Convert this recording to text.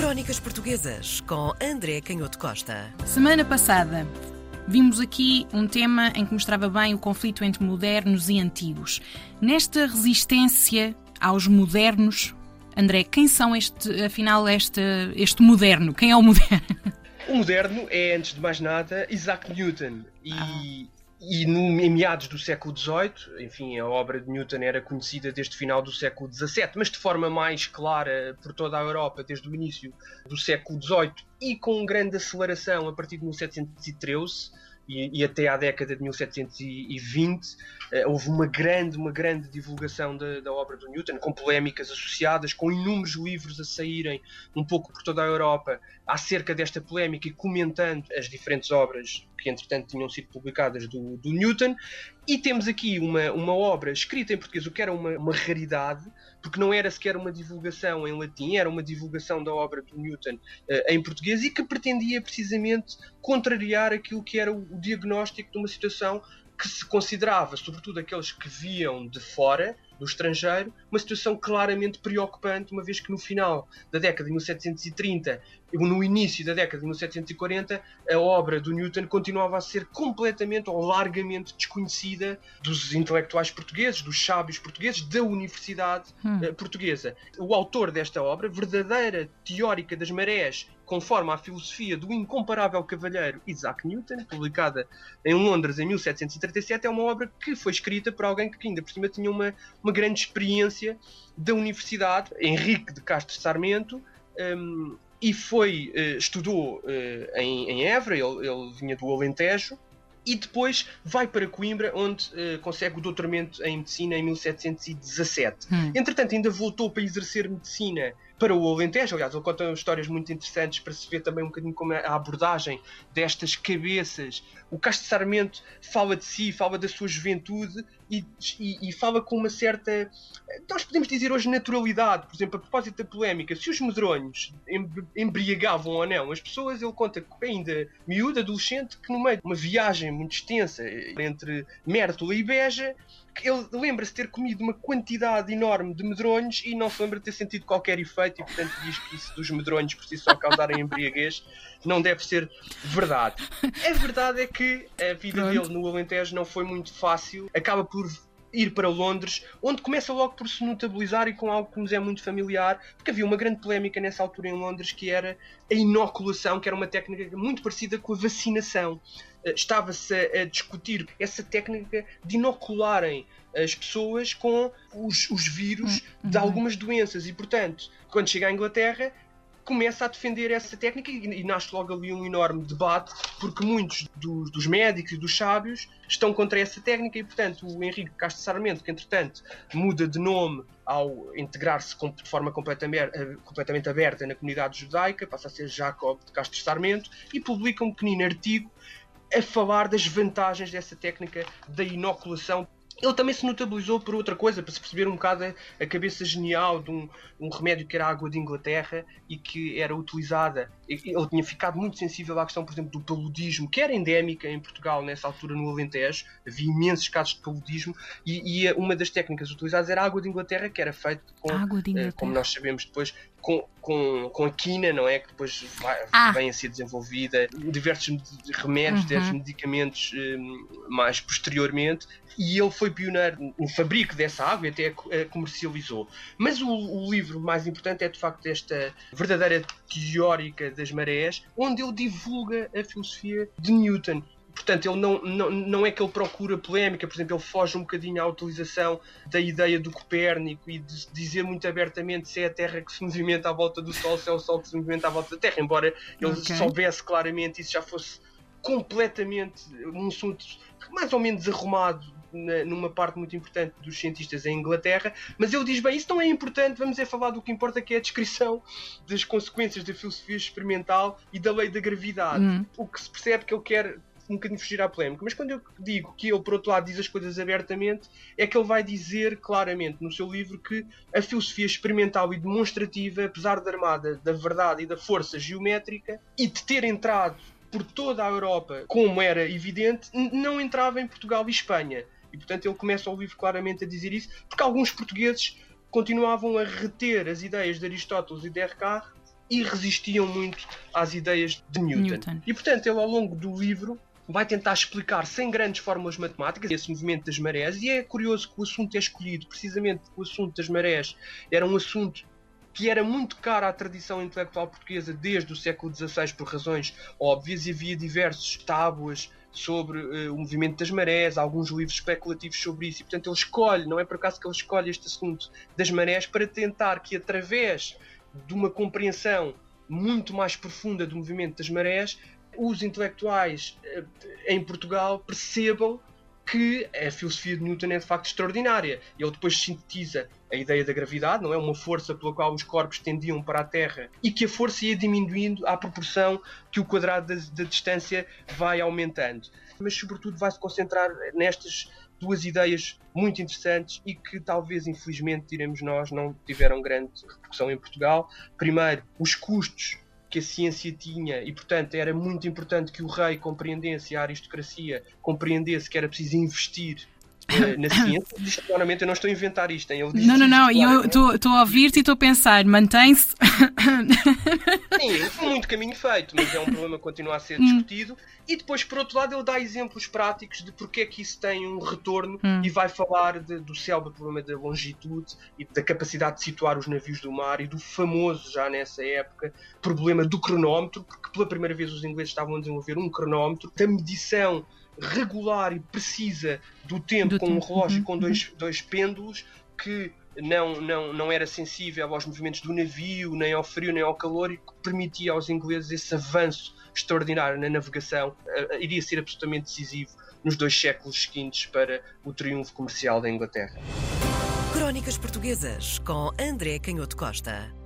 Crónicas Portuguesas com André Canhoto Costa. Semana passada vimos aqui um tema em que mostrava bem o conflito entre modernos e antigos. Nesta resistência aos modernos, André, quem são este, afinal, este, este moderno? Quem é o moderno? O moderno é, antes de mais nada, Isaac Newton. E, ah. E no, em meados do século XVIII, enfim, a obra de Newton era conhecida desde o final do século XVII, mas de forma mais clara por toda a Europa desde o início do século XVIII e com grande aceleração a partir de 1713 e, e até à década de 1720 eh, houve uma grande, uma grande divulgação da, da, obra do Newton, com polémicas associadas, com inúmeros livros a saírem um pouco por toda a Europa acerca desta polémica e comentando as diferentes obras que entretanto tinham sido publicadas do, do Newton. E temos aqui uma, uma obra escrita em português, o que era uma, uma raridade, porque não era sequer uma divulgação em latim, era uma divulgação da obra do Newton uh, em português e que pretendia precisamente contrariar aquilo que era o, diagnóstico de uma situação que se considerava, sobretudo aqueles que viam de fora, do estrangeiro, uma situação claramente preocupante, uma vez que no final da década de 1730 e no início da década de 1740 a obra do Newton continuava a ser completamente ou largamente desconhecida dos intelectuais portugueses, dos sábios portugueses, da universidade hum. Eh, portuguesa. O autor desta obra, verdadeira teórica das marés conforme a filosofia do incomparável cavalheiro Isaac Newton, publicada em Londres em 1737, é uma obra que foi escrita por alguém que ainda por cima tinha uma, uma grande experiência da universidade, Henrique de Castro Sarmento, um, e foi, uh, estudou uh, em, em Évora, ele, ele vinha do Alentejo, e depois vai para Coimbra, onde uh, consegue o doutoramento em medicina em 1717. Hum. Entretanto, ainda voltou para exercer medicina para o Alentejo. Aliás, ele conta histórias muito interessantes para se ver também um bocadinho como é a abordagem destas cabeças. O Castro Sarmento fala de si, fala da sua juventude e, e, e, fala com uma certa, nós podemos dizer hoje, naturalidade. Por exemplo, a propósito da polémica, se os medronhos embriagavam ou não as pessoas, ele conta ainda miúdo, adolescente, que no meio de uma viagem muito extensa entre Mértola e Beja, ele lembra-se ter comido uma quantidade enorme de medronhos e não se lembra de ter sentido qualquer efeito e portanto diz que isso dos medronhos por si só causarem embriaguez não deve ser verdade. A verdade é que a vida Pronto. dele no Alentejo não foi muito fácil, acaba por ir para Londres, onde começa logo por se notabilizar e com algo que nos é muito familiar, porque havia uma grande polémica nessa altura em Londres que era a inoculação, que era uma técnica muito parecida com a vacinação. Eh, estava-se a, discutir essa técnica de inocularem as pessoas com os, os vírus uhum. de algumas doenças e, portanto, quando chega à Inglaterra, começa a defender essa técnica e, e nasce logo ali um enorme debate, porque muitos dos, dos médicos e dos sábios estão contra essa técnica e, portanto, o Henrique Castro Sarmento, que entretanto muda de nome ao integrar-se de forma completamente, eh, completamente aberta na comunidade judaica, passa a ser Jacob de Castro Sarmento e publica um pequenino artigo a falar das vantagens dessa técnica da inoculação ele também se notabilizou por outra coisa, para se perceber um bocado a, cabeça genial de um, um, remédio que era a água de Inglaterra e que era utilizada. Ele tinha ficado muito sensível à questão, por exemplo, do paludismo, que era endémica em Portugal nessa altura no Alentejo. Havia imensos casos de paludismo e, e uma das técnicas utilizadas era a água de Inglaterra, que era feita com, uh, como nós sabemos depois, com, com, com a quina, não é? Que depois vai, ah. vem a ser desenvolvida, diversos remédios, uhum. diversos medicamentos um, mais posteriormente, e ele foi pioneiro no fabrico dessa água e até a comercializou. Mas o, o, livro mais importante é de facto esta verdadeira teórica das marés, onde ele divulga a filosofia de Newton portanto, ele não, não, não é que ele procura polémica, por exemplo, ele foge um bocadinho à utilização da ideia do Copérnico e de dizer muito abertamente se é a Terra que se movimenta à volta do Sol, se é o Sol que se movimenta à volta da Terra, embora ele okay. soubesse claramente isso já fosse completamente um assunto mais ou menos arrumado na, numa parte muito importante dos cientistas em Inglaterra, mas ele diz: bem, isso não é importante, vamos é falar do que importa, que é a descrição das consequências da filosofia experimental e da lei da gravidade. Hum. O que se percebe que ele quer um bocadinho fugir à polémica. Mas quando eu digo que ele, por outro lado, diz as coisas abertamente, é que ele vai dizer claramente no seu livro que a filosofia experimental e demonstrativa, apesar da armada da verdade e da força geométrica, e de ter entrado por toda a Europa, como era evidente, não entrava em Portugal e Espanha. E portanto ele começa o livro claramente a dizer isso, porque alguns portugueses continuavam a reter as ideias de Aristóteles e de Descartes e resistiam muito às ideias de Newton. Newton. E portanto, ele ao longo do livro vai tentar explicar sem grandes fórmulas matemáticas esse movimento das marés e é curioso que o assunto é escolhido precisamente porque o assunto das marés era um assunto que era muito caro à tradição intelectual portuguesa desde o século XVI por razões óbvias e havia diversos tábuas sobre uh, o movimento das marés, alguns livros especulativos sobre isso, e portanto ele escolhe, não é por acaso que ele escolhe este assunto das marés para tentar que através de uma compreensão muito mais profunda do movimento das marés, os intelectuais uh, em Portugal percebam que a filosofia de Newton é de facto extraordinária. Ele depois sintetiza a ideia da gravidade, não é? Uma força pela qual os corpos tendiam para a Terra e que a força ia diminuindo à proporção que o quadrado da, da distância vai aumentando. Mas, sobretudo, vai se concentrar nestas duas ideias muito interessantes e que talvez, infelizmente, diremos nós, não tiveram grande repercussão em Portugal. Primeiro, os custos que a ciência tinha e, portanto, era muito importante que o rei compreendesse, a aristocracia compreendesse que era preciso investir eh, na ciência. Diz claramente, eu não estou a inventar isto. Hein? não, não, não, eu estou a ouvir-te e estou a pensar, mantém-se. Sim, foi muito caminho feito, mas é um problema que continua a ser hum. discutido. E depois, por outro lado, ele dá exemplos práticos de porque é que isso tem um retorno hum. e vai falar de, do céu, do problema da longitude e da capacidade de situar os navios do mar e do famoso, já nessa época, problema do cronómetro, porque pela primeira vez os ingleses estavam a desenvolver um cronómetro da medição regular e precisa do tempo do com um relógio uhum. com dois, uhum. dois pêndulos que não, não, não era sensível aos movimentos do navio, nem ao frio, nem ao calor, e que permitia aos ingleses esse avanço extraordinário na navegação, uh, iria ser absolutamente decisivo nos dois séculos seguintes para o triunfo comercial da Inglaterra. Crónicas Portuguesas com André Canhoto Costa.